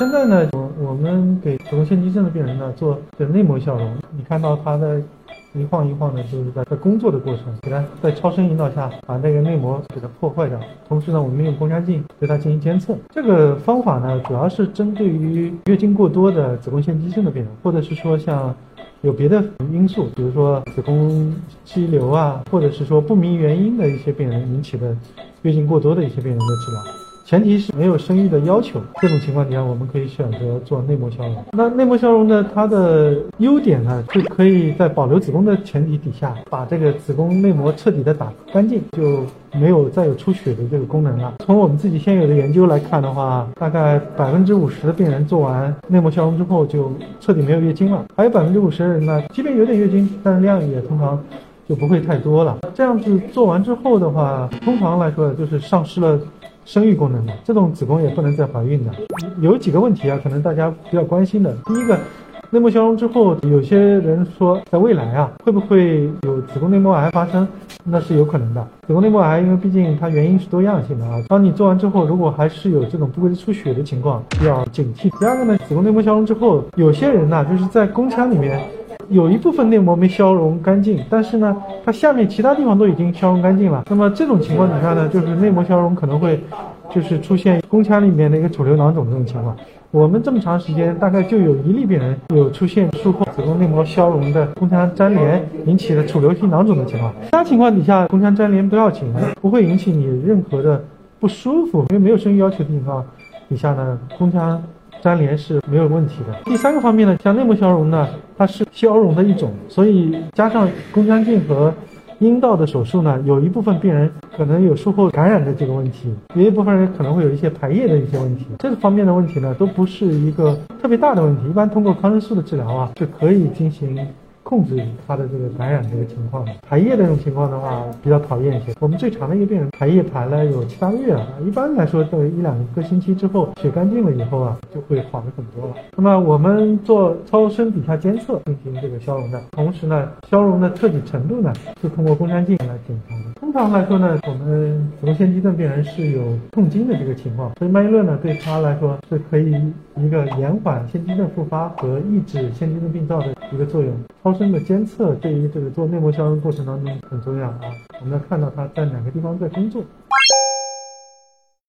现在呢，我我们给子宫腺肌症的病人呢做的内膜消融，你看到他的一晃一晃的，就是在在工作的过程，给他在超声引导下把那个内膜给它破坏掉。同时呢，我们用宫腔镜对它进行监测。这个方法呢，主要是针对于月经过多的子宫腺肌症的病人，或者是说像有别的因素，比如说子宫肌瘤啊，或者是说不明原因的一些病人引起的月经过多的一些病人的治疗。前提是没有生育的要求，这种情况底下，我们可以选择做内膜消融。那内膜消融呢，它的优点呢，是可以在保留子宫的前提底下，把这个子宫内膜彻底的打干净，就没有再有出血的这个功能了。从我们自己现有的研究来看的话，大概百分之五十的病人做完内膜消融之后，就彻底没有月经了。还有百分之五十的人呢，即便有点月经，但是量也通常就不会太多了。这样子做完之后的话，通常来说就是丧失了。生育功能的这种子宫也不能再怀孕的，有几个问题啊，可能大家比较关心的。第一个，内膜消融之后，有些人说在未来啊，会不会有子宫内膜癌发生？那是有可能的。子宫内膜癌，因为毕竟它原因是多样性的啊。当你做完之后，如果还是有这种不规则出血的情况，要警惕。第二个呢，子宫内膜消融之后，有些人呢，就是在宫腔里面。有一部分内膜没消融干净，但是呢，它下面其他地方都已经消融干净了。那么这种情况底下呢，就是内膜消融可能会，就是出现宫腔里面的一个主瘤囊肿这种情况。我们这么长时间，大概就有一例病人有出现术后子宫内膜消融的宫腔粘连引起的主流性囊肿的情况。其他情况底下，宫腔粘连不要紧，不会引起你任何的不舒服，因为没有生育要求的情况底下呢，宫腔。粘连是没有问题的。第三个方面呢，像内膜消融呢，它是消融的一种，所以加上宫腔镜和阴道的手术呢，有一部分病人可能有术后感染的这个问题，有一部分人可能会有一些排液的一些问题。这个方面的问题呢，都不是一个特别大的问题，一般通过抗生素的治疗啊，是可以进行。控制他的这个感染这个情况，排液这种情况的话比较讨厌一些。我们最长的一个病人排液排了有七八个月了，一般来说都一两个星期之后血干净了以后啊，就会好的很多了。那么我们做超声底下监测进行这个消融的同时呢，消融的彻底程度呢是通过宫腔镜来检查的。通常来说呢，我们子宫腺肌症病人是有痛经的这个情况，所以曼月乐呢对他来说是可以一个延缓腺肌症复发和抑制腺肌症病灶的一个作用。超声的监测对于这个做内膜消融过程当中很重要啊，我们要看到它在哪个地方在工作。